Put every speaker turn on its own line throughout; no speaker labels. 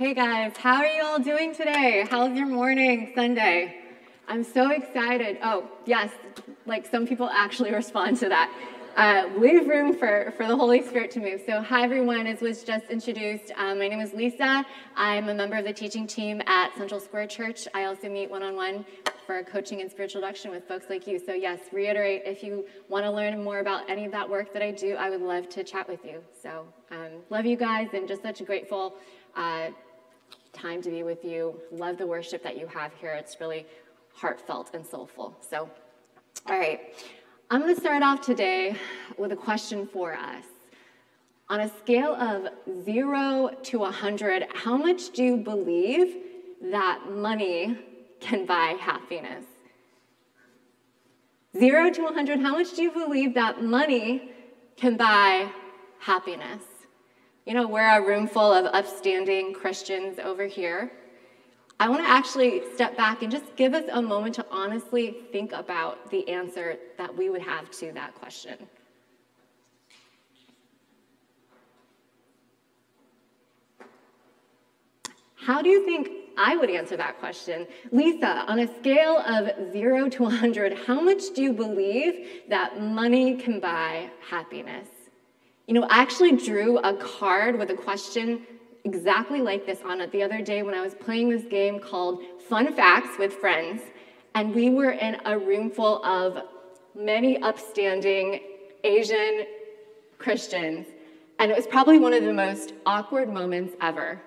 Hey guys, how are you all doing today? How's your morning, Sunday? I'm so excited. Oh, yes, like some people actually respond to that. Uh, leave room for, for the Holy Spirit to move. So, hi everyone, as was just introduced, um, my name is Lisa. I'm a member of the teaching team at Central Square Church. I also meet one on one for coaching and spiritual direction with folks like you. So, yes, reiterate if you want to learn more about any of that work that I do, I would love to chat with you. So, um, love you guys and just such a grateful uh, time to be with you. Love the worship that you have here. It's really heartfelt and soulful. So, all right. I'm going to start off today with a question for us. On a scale of zero to 100, how much do you believe that money can buy happiness? Zero to 100, how much do you believe that money can buy happiness? You know, we're a room full of upstanding Christians over here. I want to actually step back and just give us a moment to honestly think about the answer that we would have to that question. How do you think I would answer that question? Lisa, on a scale of zero to 100, how much do you believe that money can buy happiness? You know, I actually drew a card with a question exactly like this on it the other day when I was playing this game called Fun Facts with Friends. And we were in a room full of many upstanding Asian Christians. And it was probably one of the most awkward moments ever.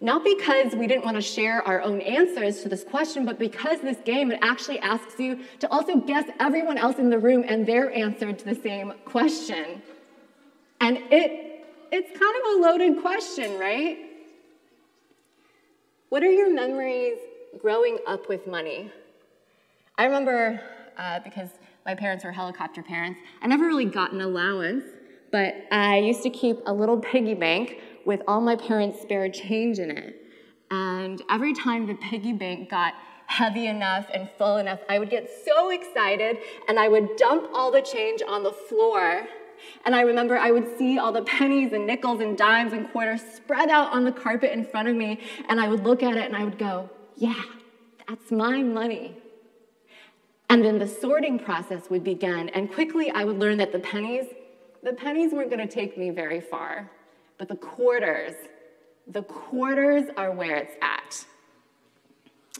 Not because we didn't want to share our own answers to this question, but because this game it actually asks you to also guess everyone else in the room and their answer to the same question. And it it's kind of a loaded question, right? What are your memories growing up with money? I remember, uh, because my parents were helicopter parents, I never really got an allowance, but I used to keep a little piggy bank with all my parents' spare change in it. And every time the piggy bank got heavy enough and full enough, I would get so excited and I would dump all the change on the floor and I remember I would see all the pennies and nickels and dimes and quarters spread out on the carpet in front of me, and I would look at it and I would go, Yeah, that's my money. And then the sorting process would begin, and quickly I would learn that the pennies, the pennies weren't going to take me very far, but the quarters, the quarters are where it's at.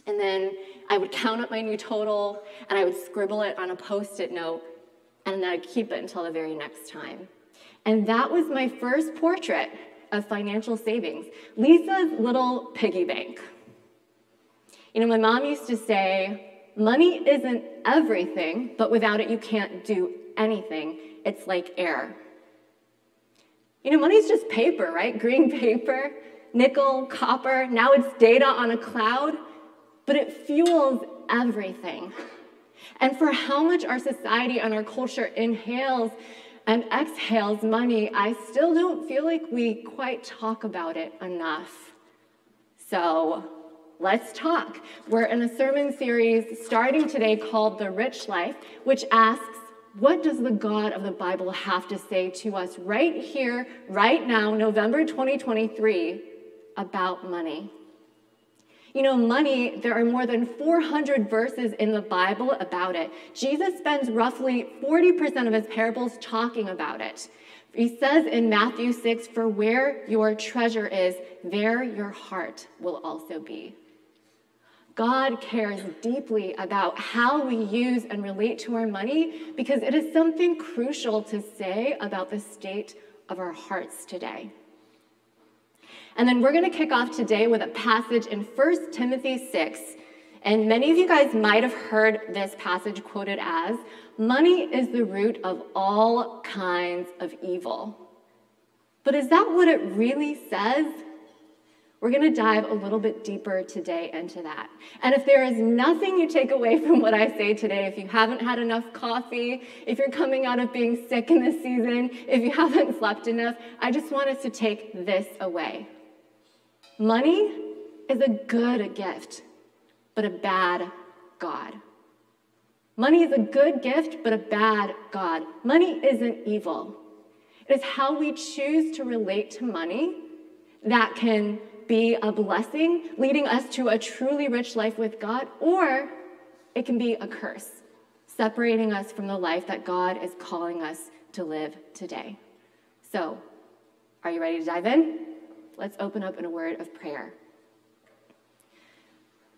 And then I would count up my new total and I would scribble it on a post it note and then I'd keep it until the very next time. And that was my first portrait of financial savings Lisa's little piggy bank. You know, my mom used to say, money isn't everything, but without it, you can't do anything. It's like air. You know, money's just paper, right? Green paper, nickel, copper. Now it's data on a cloud, but it fuels everything and for how much our society and our culture inhales and exhales money, I still don't feel like we quite talk about it enough. So let's talk. We're in a sermon series starting today called The Rich Life, which asks, what does the God of the Bible have to say to us right here, right now, November 2023, about money? You know, money, there are more than 400 verses in the Bible about it. Jesus spends roughly 40% of his parables talking about it. He says in Matthew 6, For where your treasure is, there your heart will also be. God cares deeply about how we use and relate to our money because it is something crucial to say about the state of our hearts today. And then we're going to kick off today with a passage in 1 Timothy 6. And many of you guys might have heard this passage quoted as Money is the root of all kinds of evil. But is that what it really says? We're going to dive a little bit deeper today into that. And if there is nothing you take away from what I say today, if you haven't had enough coffee, if you're coming out of being sick in this season, if you haven't slept enough, I just want us to take this away. Money is a good gift, but a bad God. Money is a good gift, but a bad God. Money isn't evil. It is how we choose to relate to money that can be a blessing, leading us to a truly rich life with God, or it can be a curse, separating us from the life that God is calling us to live today. So, are you ready to dive in? Let's open up in a word of prayer.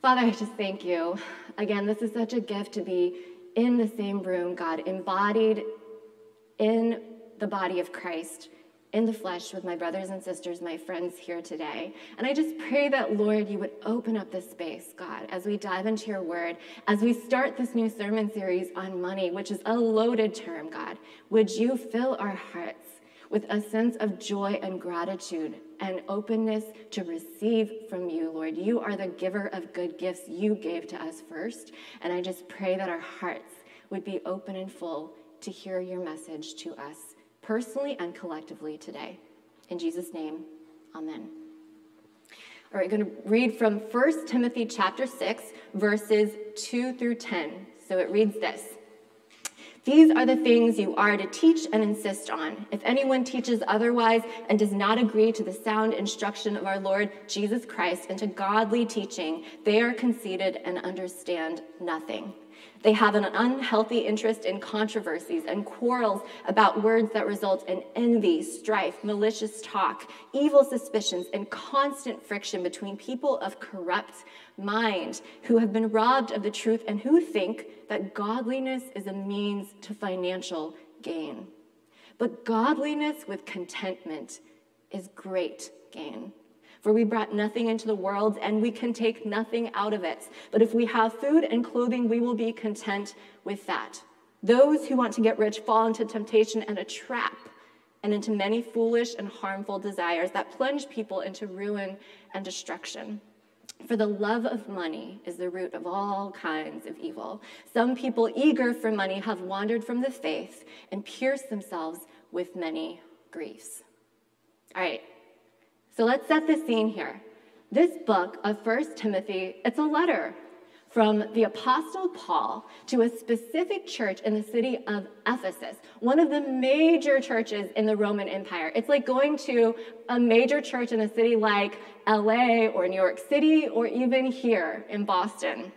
Father, I just thank you. Again, this is such a gift to be in the same room, God, embodied in the body of Christ in the flesh with my brothers and sisters, my friends here today. And I just pray that, Lord, you would open up this space, God, as we dive into your word, as we start this new sermon series on money, which is a loaded term, God. Would you fill our hearts with a sense of joy and gratitude and openness to receive from you, Lord? You are the giver of good gifts. You gave to us first. And I just pray that our hearts would be open and full to hear your message to us personally and collectively today. In Jesus' name, amen. All right, going to read from 1 Timothy chapter 6, verses 2 through 10. So it reads this. These are the things you are to teach and insist on. If anyone teaches otherwise and does not agree to the sound instruction of our Lord Jesus Christ and to godly teaching, they are conceited and understand nothing. They have an unhealthy interest in controversies and quarrels about words that result in envy, strife, malicious talk, evil suspicions, and constant friction between people of corrupt mind who have been robbed of the truth and who think that godliness is a means to financial gain. But godliness with contentment is great gain. For we brought nothing into the world, and we can take nothing out of it. But if we have food and clothing, we will be content with that. Those who want to get rich fall into temptation and a trap, and into many foolish and harmful desires that plunge people into ruin and destruction. For the love of money is the root of all kinds of evil. Some people eager for money have wandered from the faith and pierced themselves with many griefs. All right, so let's set the scene here. This book of First Timothy, it's a letter from the Apostle Paul to a specific church in the city of Ephesus, one of the major churches in the Roman Empire. It's like going to a major church in a city like LA or New York City or even here in Boston.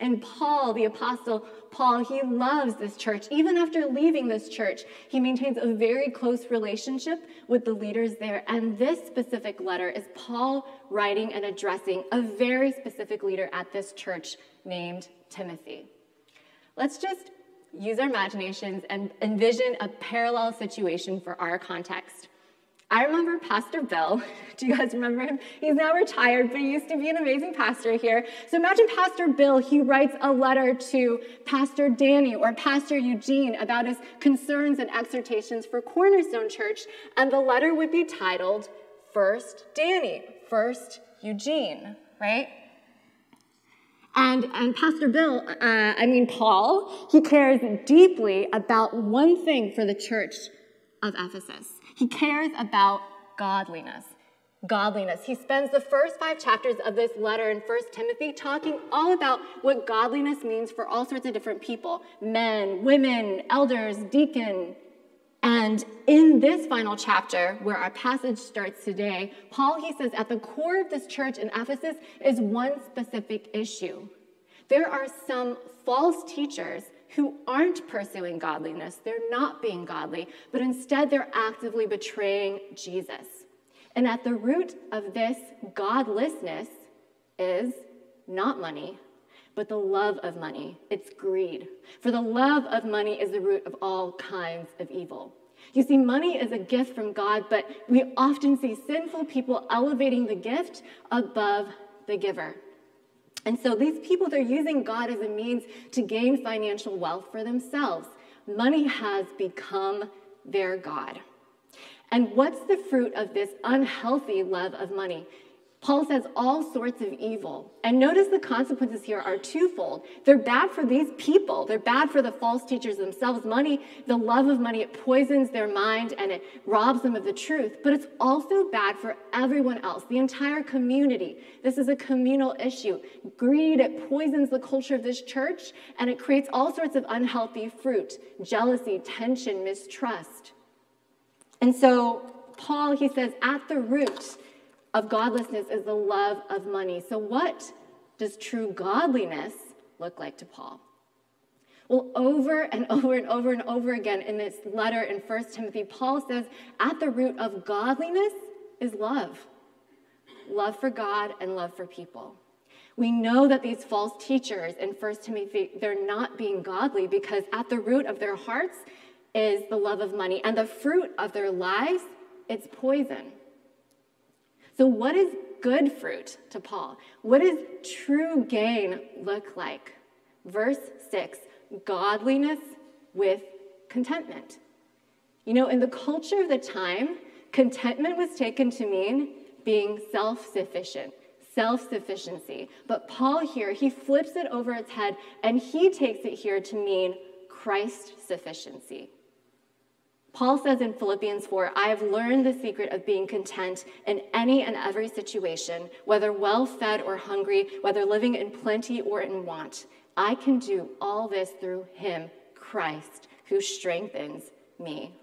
And Paul, the apostle Paul, he loves this church. Even after leaving this church, he maintains a very close relationship with the leaders there. And this specific letter is Paul writing and addressing a very specific leader at this church named Timothy. Let's just use our imaginations and envision a parallel situation for our context. I remember Pastor Bill. Do you guys remember him? He's now retired, but he used to be an amazing pastor here. So imagine Pastor Bill, he writes a letter to Pastor Danny or Pastor Eugene about his concerns and exhortations for Cornerstone Church, and the letter would be titled First Danny, First Eugene, right? And, and Pastor Bill, uh, I mean Paul, he cares deeply about one thing for the church of Ephesus. He cares about godliness. Godliness. He spends the first five chapters of this letter in 1 Timothy talking all about what godliness means for all sorts of different people men, women, elders, deacon. And in this final chapter, where our passage starts today, Paul, he says, at the core of this church in Ephesus is one specific issue. There are some false teachers who aren't pursuing godliness. They're not being godly, but instead they're actively betraying Jesus. And at the root of this godlessness is not money, but the love of money. It's greed. For the love of money is the root of all kinds of evil. You see, money is a gift from God, but we often see sinful people elevating the gift above the giver. And so these people, they're using God as a means to gain financial wealth for themselves. Money has become their God. And what's the fruit of this unhealthy love of money? Paul says all sorts of evil. And notice the consequences here are twofold. They're bad for these people, they're bad for the false teachers themselves. Money, the love of money, it poisons their mind and it robs them of the truth. But it's also bad for everyone else, the entire community. This is a communal issue. Greed, it poisons the culture of this church and it creates all sorts of unhealthy fruit jealousy, tension, mistrust. And so, Paul, he says, at the root, of godlessness is the love of money. So, what does true godliness look like to Paul? Well, over and over and over and over again in this letter in 1 Timothy, Paul says, at the root of godliness is love love for God and love for people. We know that these false teachers in 1 Timothy, they're not being godly because at the root of their hearts is the love of money, and the fruit of their lives, it's poison. So, what is good fruit to Paul? What does true gain look like? Verse 6 godliness with contentment. You know, in the culture of the time, contentment was taken to mean being self sufficient, self sufficiency. But Paul here, he flips it over its head and he takes it here to mean Christ sufficiency. Paul says in Philippians 4, I have learned the secret of being content in any and every situation, whether well fed or hungry, whether living in plenty or in want. I can do all this through him, Christ, who strengthens me.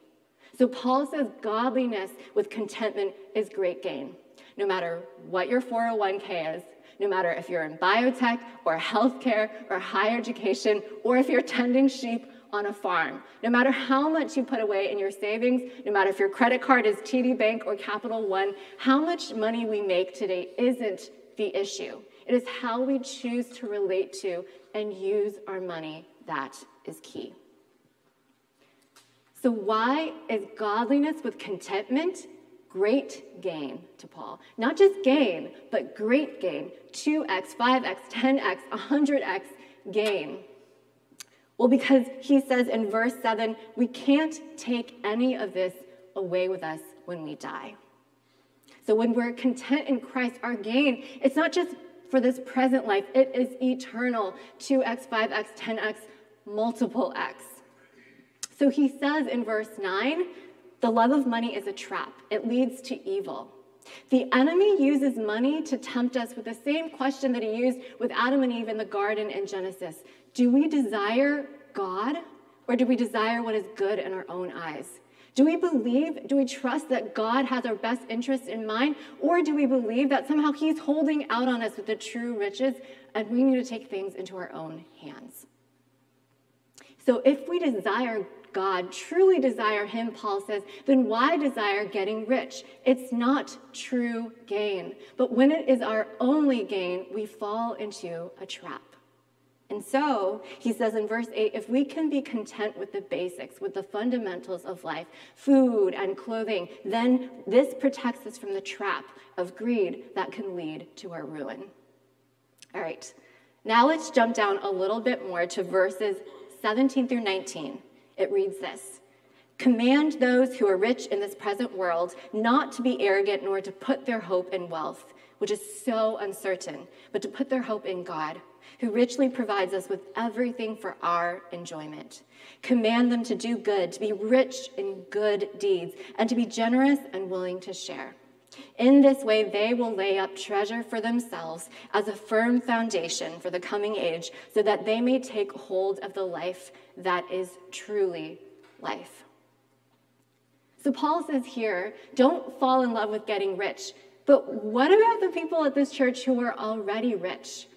So Paul says godliness with contentment is great gain. No matter what your 401k is, no matter if you're in biotech or healthcare or higher education, or if you're tending sheep on a farm. No matter how much you put away in your savings, no matter if your credit card is TD Bank or Capital One, how much money we make today isn't the issue. It is how we choose to relate to and use our money that is key. So, why is godliness with contentment great gain to Paul? Not just gain, but great gain 2x, 5x, 10x, 100x gain. Well, because he says in verse 7, we can't take any of this away with us when we die. So when we're content in Christ, our gain, it's not just for this present life, it is eternal 2x, 5x, 10x, multiple x. So he says in verse 9, the love of money is a trap, it leads to evil. The enemy uses money to tempt us with the same question that he used with Adam and Eve in the garden in Genesis do we desire God or do we desire what is good in our own eyes? Do we believe, do we trust that God has our best interests in mind? Or do we believe that somehow He's holding out on us with the true riches and we need to take things into our own hands? So if we desire God, truly desire Him, Paul says, then why desire getting rich? It's not true gain. But when it is our only gain, we fall into a trap. And so, he says in verse 8 if we can be content with the basics, with the fundamentals of life, food and clothing, then this protects us from the trap of greed that can lead to our ruin. All right, now let's jump down a little bit more to verses 17 through 19. It reads this Command those who are rich in this present world not to be arrogant nor to put their hope in wealth, which is so uncertain, but to put their hope in God who richly provides us with everything for our enjoyment. Command them to do good, to be rich in good deeds, and to be generous and willing to share. In this way, they will lay up treasure for themselves as a firm foundation for the coming age, so that they may take hold of the life that is truly life. So, Paul says here don't fall in love with getting rich. But what about the people at this church who are already rich?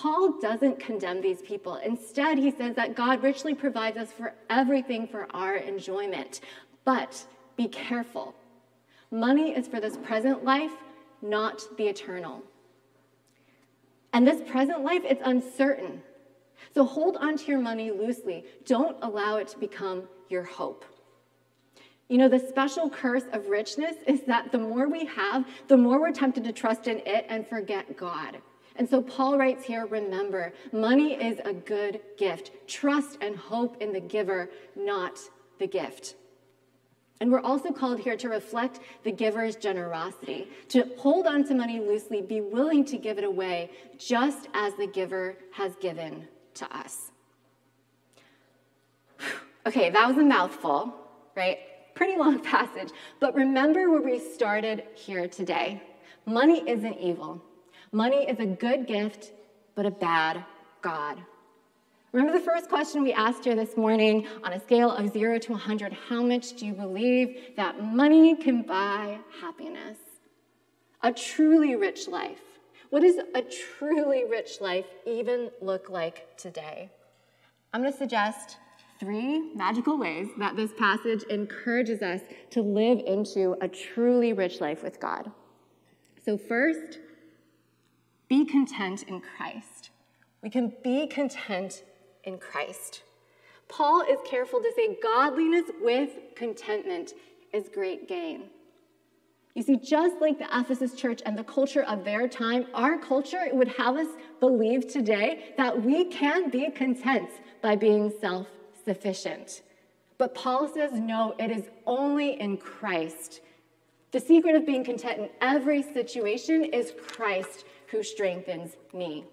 Paul doesn't condemn these people. Instead, he says that God richly provides us for everything for our enjoyment. But be careful. Money is for this present life, not the eternal. And this present life, it's uncertain. So hold on to your money loosely. Don't allow it to become your hope. You know, the special curse of richness is that the more we have, the more we're tempted to trust in it and forget God. And so Paul writes here remember, money is a good gift. Trust and hope in the giver, not the gift. And we're also called here to reflect the giver's generosity, to hold on to money loosely, be willing to give it away, just as the giver has given to us. Okay, that was a mouthful, right? Pretty long passage. But remember where we started here today. Money isn't evil. Money is a good gift, but a bad God. Remember the first question we asked you this morning on a scale of 0 to 100 how much do you believe that money can buy happiness? A truly rich life. What does a truly rich life even look like today? I'm going to suggest three magical ways that this passage encourages us to live into a truly rich life with God. So, first, be content in Christ. We can be content in Christ. Paul is careful to say godliness with contentment is great gain. You see, just like the Ephesus church and the culture of their time, our culture would have us believe today that we can be content by being self sufficient. But Paul says, no, it is only in Christ. The secret of being content in every situation is Christ who strengthens me.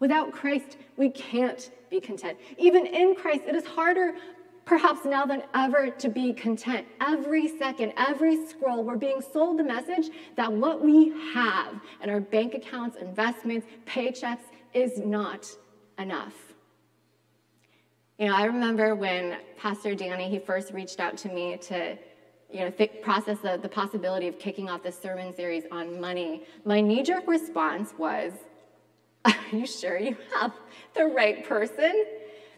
Without Christ, we can't be content. Even in Christ, it is harder, perhaps now than ever, to be content. Every second, every scroll, we're being sold the message that what we have in our bank accounts, investments, paychecks is not enough. You know, I remember when Pastor Danny, he first reached out to me to you know, process the, the possibility of kicking off this sermon series on money, my knee jerk response was, Are you sure you have the right person?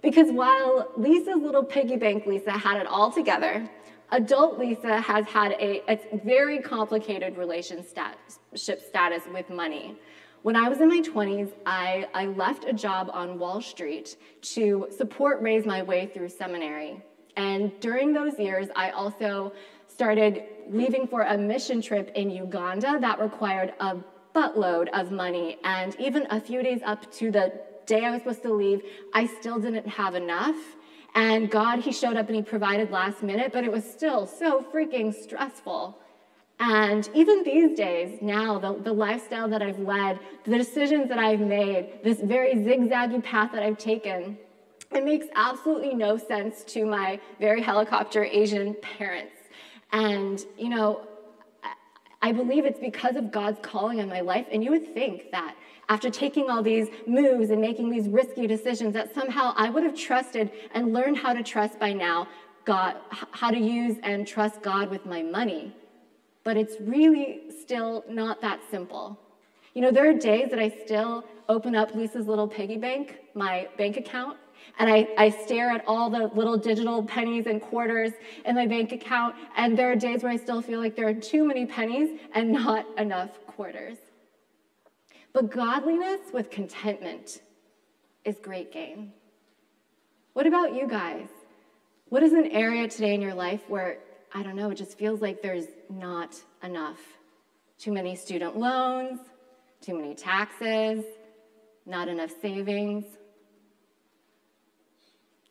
Because while Lisa's little piggy bank Lisa had it all together, adult Lisa has had a, a very complicated relationship status with money. When I was in my 20s, I, I left a job on Wall Street to support raise my way through seminary. And during those years, I also started leaving for a mission trip in Uganda that required a buttload of money. And even a few days up to the day I was supposed to leave, I still didn't have enough. And God, He showed up and He provided last minute, but it was still so freaking stressful. And even these days, now, the, the lifestyle that I've led, the decisions that I've made, this very zigzaggy path that I've taken, it makes absolutely no sense to my very helicopter Asian parents. And, you know, I believe it's because of God's calling on my life. And you would think that after taking all these moves and making these risky decisions, that somehow I would have trusted and learned how to trust by now God, how to use and trust God with my money. But it's really still not that simple. You know, there are days that I still open up Lisa's little piggy bank, my bank account, and I, I stare at all the little digital pennies and quarters in my bank account. And there are days where I still feel like there are too many pennies and not enough quarters. But godliness with contentment is great gain. What about you guys? What is an area today in your life where, I don't know, it just feels like there's not enough? Too many student loans, too many taxes, not enough savings.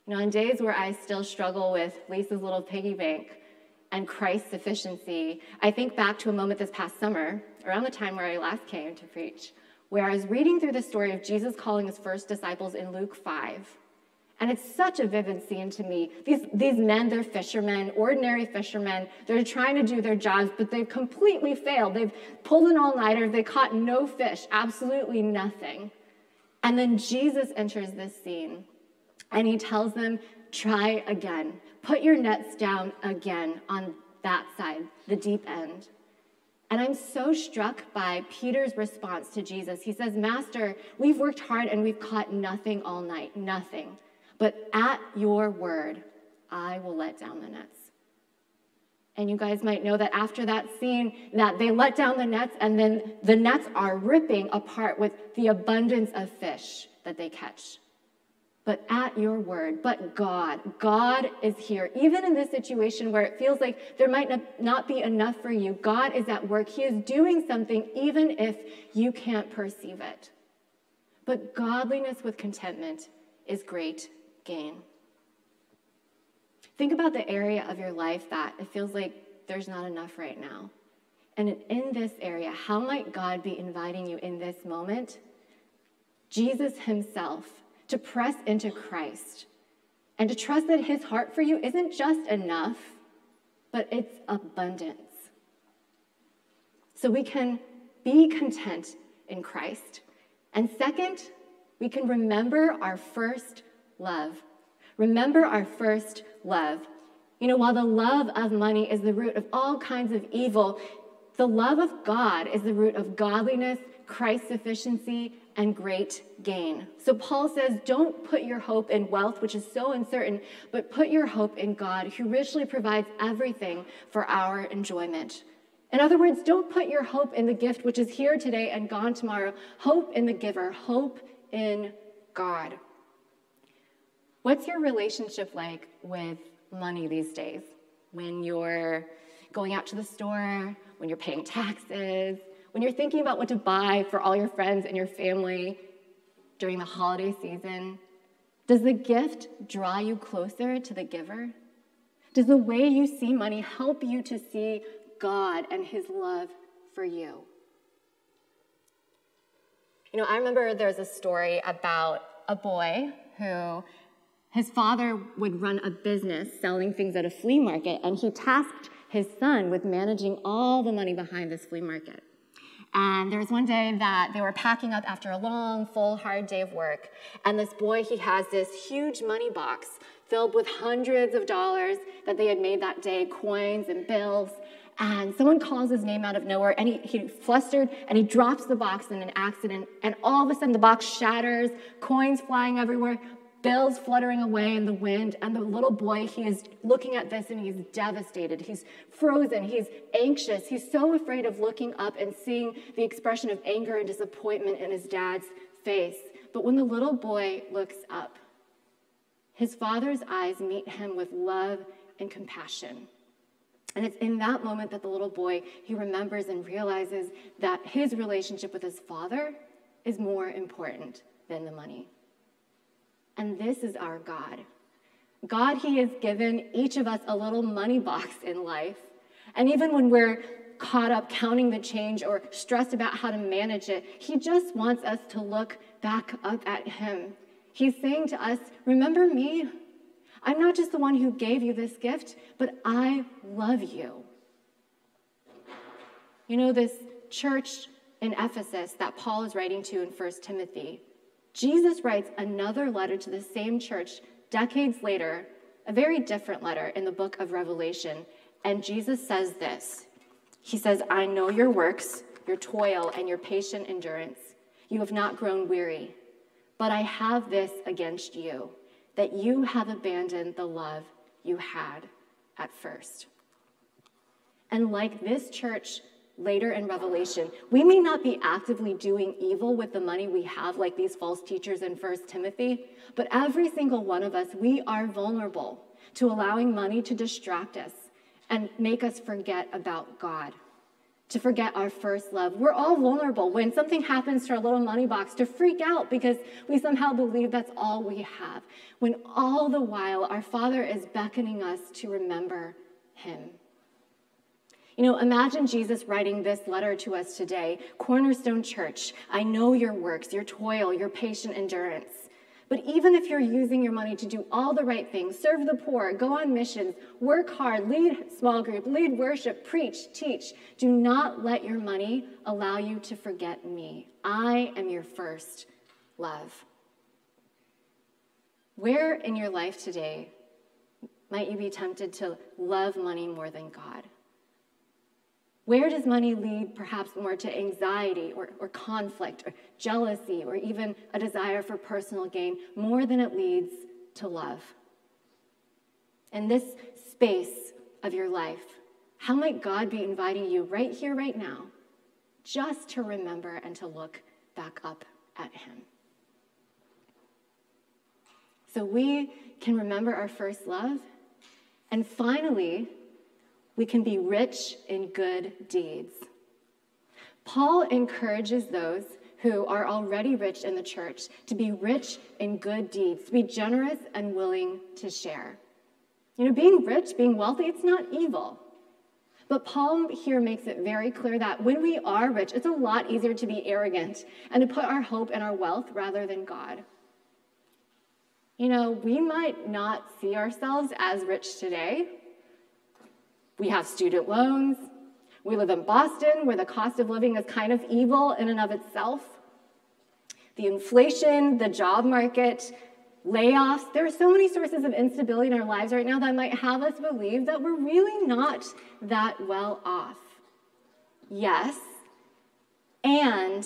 Know, on days where I still struggle with Lisa's little piggy bank and Christ's sufficiency, I think back to a moment this past summer, around the time where I last came to preach, where I was reading through the story of Jesus calling his first disciples in Luke 5. And it's such a vivid scene to me. These, these men, they're fishermen, ordinary fishermen. They're trying to do their jobs, but they've completely failed. They've pulled an all nighter, they caught no fish, absolutely nothing. And then Jesus enters this scene and he tells them, try again. Put your nets down again on that side, the deep end. And I'm so struck by Peter's response to Jesus. He says, Master, we've worked hard and we've caught nothing all night, nothing. But at your word, I will let down the nets. And you guys might know that after that scene, that they let down the nets and then the nets are ripping apart with the abundance of fish that they catch but at your word. But God, God is here. Even in this situation where it feels like there might not be enough for you, God is at work. He is doing something even if you can't perceive it. But godliness with contentment is great gain. Think about the area of your life that it feels like there's not enough right now. And in this area, how might God be inviting you in this moment? Jesus himself to press into Christ and to trust that his heart for you isn't just enough, but it's abundance. So we can be content in Christ. And second, we can remember our first love. Remember our first love. You know, while the love of money is the root of all kinds of evil, The love of God is the root of godliness, Christ sufficiency, and great gain. So Paul says, don't put your hope in wealth, which is so uncertain, but put your hope in God, who richly provides everything for our enjoyment. In other words, don't put your hope in the gift which is here today and gone tomorrow. Hope in the giver, hope in God. What's your relationship like with money these days? When you're going out to the store, when you're paying taxes, when you're thinking about what to buy for all your friends and your family during the holiday season? Does the gift draw you closer to the giver? Does the way you see money help you to see God and his love for you? You know, I remember there's a story about a boy who his father would run a business selling things at a flea market, and he tasked his son with managing all the money behind this flea market. And there was one day that they were packing up after a long, full, hard day of work. And this boy, he has this huge money box filled with hundreds of dollars that they had made that day, coins and bills. And someone calls his name out of nowhere, and he, he flustered and he drops the box in an accident. And all of a sudden, the box shatters, coins flying everywhere, bills fluttering away in the wind, and the little boy, he is looking at this and he's devastated. He's frozen. He's anxious. He's so afraid of looking up and seeing the expression of anger and disappointment in his dad's face. But when the little boy looks up, his father's eyes meet him with love and compassion. And it's in that moment that the little boy, he remembers and realizes that his relationship with his father is more important than the money. And this is our God. God, He has given each of us a little money box in life. And even when we're caught up counting the change or stressed about how to manage it, He just wants us to look back up at Him. He's saying to us, Remember me? I'm not just the one who gave you this gift, but I love you. You know, this church in Ephesus that Paul is writing to in 1 Timothy, Jesus writes another letter to the same church decades later, a very different letter in the book of Revelation. And Jesus says this He says, I know your works, your toil, and your patient endurance. You have not grown weary. But I have this against you, that you have abandoned the love you had at first. And like this church later in Revelation, we may not be actively doing evil with the money we have, like these false teachers in First Timothy, but every single one of us, we are vulnerable to allowing money to distract us and make us forget about God, to forget our first love. We're all vulnerable when something happens to our little money box to freak out because we somehow believe that's all we have, when all the while our Father is beckoning us to remember Him. You know, imagine Jesus writing this letter to us today Cornerstone Church, I know your works, your toil, your patient endurance. But even if you're using your money to do all the right things, serve the poor, go on missions, work hard, lead small group, lead worship, preach, teach, do not let your money allow you to forget me. I am your first love. Where in your life today might you be tempted to love money more than God? Where does money lead perhaps more to anxiety or, or conflict or jealousy or even a desire for personal gain more than it leads to love? In this space of your life, how might God be inviting you right here, right now, just to remember and to look back up at Him? So we can remember our first love. And finally, we can be rich in good deeds. Paul encourages those who are already rich in the church to be rich in good deeds, to be generous and willing to share. You know, being rich, being wealthy, it's not evil. But Paul here makes it very clear that when we are rich, it's a lot easier to be arrogant and to put our hope in our wealth rather than God. You know, we might not see ourselves as rich today, we have student loans. We live in Boston, where the cost of living is kind of evil in and of itself. The inflation, the job market, layoffs, there are so many sources of instability in our lives right now that might have us believe that we're really not that well off. Yes. And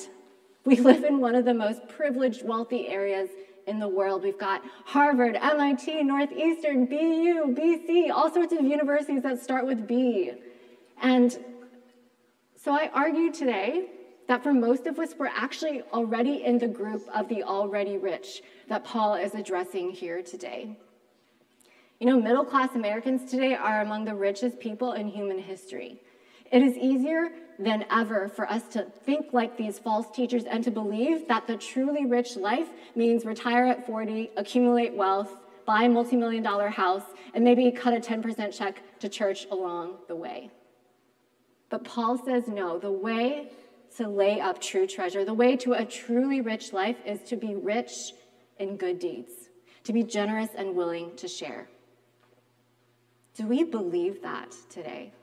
we live in one of the most privileged, wealthy areas in the world. We've got Harvard, MIT, Northeastern, BU, BC, all sorts of universities that start with B. And so I argue today that for most of us, we're actually already in the group of the already rich that Paul is addressing here today. You know, middle class Americans today are among the richest people in human history. It is easier than ever for us to think like these false teachers and to believe that the truly rich life means retire at 40, accumulate wealth, buy a multi million dollar house, and maybe cut a 10% check to church along the way. But Paul says no, the way to lay up true treasure, the way to a truly rich life is to be rich in good deeds, to be generous and willing to share. Do we believe that today?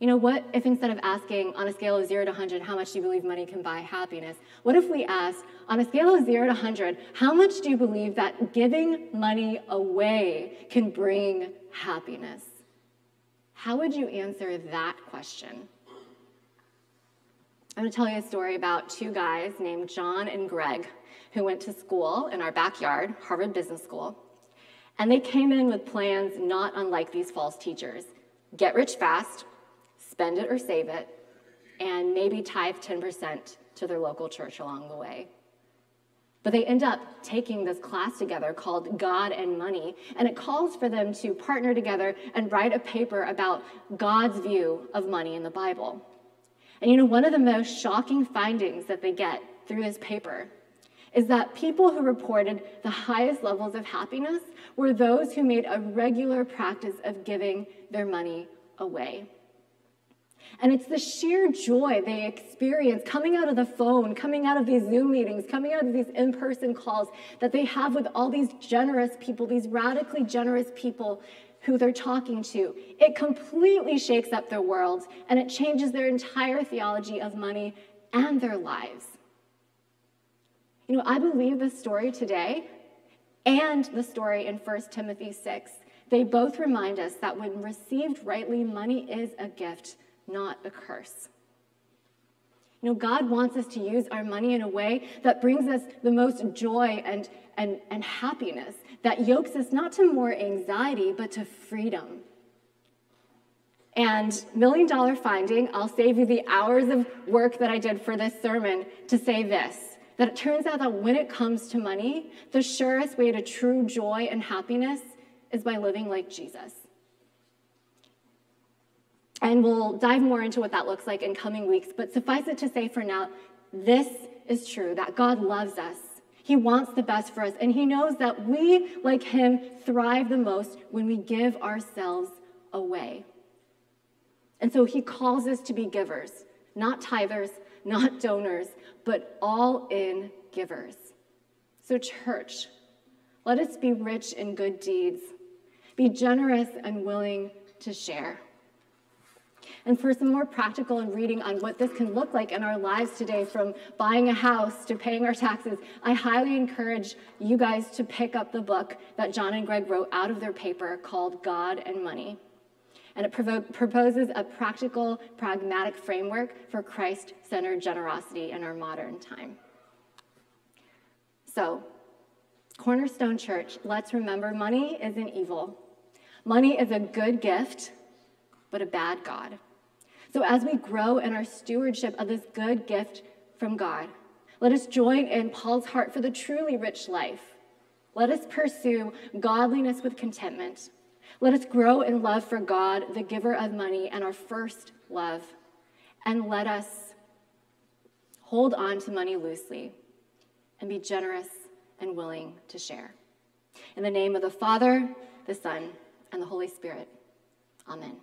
You know, what if instead of asking on a scale of zero to 100, how much do you believe money can buy happiness? What if we asked, on a scale of zero to 100, how much do you believe that giving money away can bring happiness? How would you answer that question? I'm to tell you a story about two guys named John and Greg who went to school in our backyard, Harvard Business School. And they came in with plans not unlike these false teachers get rich fast, spend it or save it, and maybe tithe 10% to their local church along the way. But they end up taking this class together called God and Money, and it calls for them to partner together and write a paper about God's view of money in the Bible. And you know, one of the most shocking findings that they get through this paper is that people who reported the highest levels of happiness were those who made a regular practice of giving their money away. And it's the sheer joy they experience coming out of the phone, coming out of these Zoom meetings, coming out of these in person calls that they have with all these generous people, these radically generous people who they're talking to. It completely shakes up their world and it changes their entire theology of money and their lives. You know, I believe the story today and the story in 1 Timothy 6, they both remind us that when received rightly, money is a gift not a curse. You know, God wants us to use our money in a way that brings us the most joy and, and, and happiness, that yokes us not to more anxiety, but to freedom. And million dollar finding, I'll save you the hours of work that I did for this sermon to say this that it turns out that when it comes to money, the surest way to true joy and happiness is by living like Jesus. And we'll dive more into what that looks like in coming weeks. But suffice it to say for now, this is true that God loves us. He wants the best for us. And He knows that we, like Him, thrive the most when we give ourselves away. And so He calls us to be givers, not tithers, not donors, but all in givers. So, church, let us be rich in good deeds, be generous and willing to share. And for some more practical and reading on what this can look like in our lives today, from buying a house to paying our taxes, I highly encourage you guys to pick up the book that John and Greg wrote out of their paper called God and Money. And it provo- proposes a practical, pragmatic framework for Christ centered generosity in our modern time. So, Cornerstone Church, let's remember money isn't evil. Money is a good gift but a bad God. So, as we grow in our stewardship of this good gift from God, let us join in Paul's heart for the truly rich life. Let us pursue godliness with contentment. Let us grow in love for God, the giver of money, and our first love. And let us hold on to money loosely and be generous and willing to share. In the name of the Father, the Son, and the Holy Spirit, amen.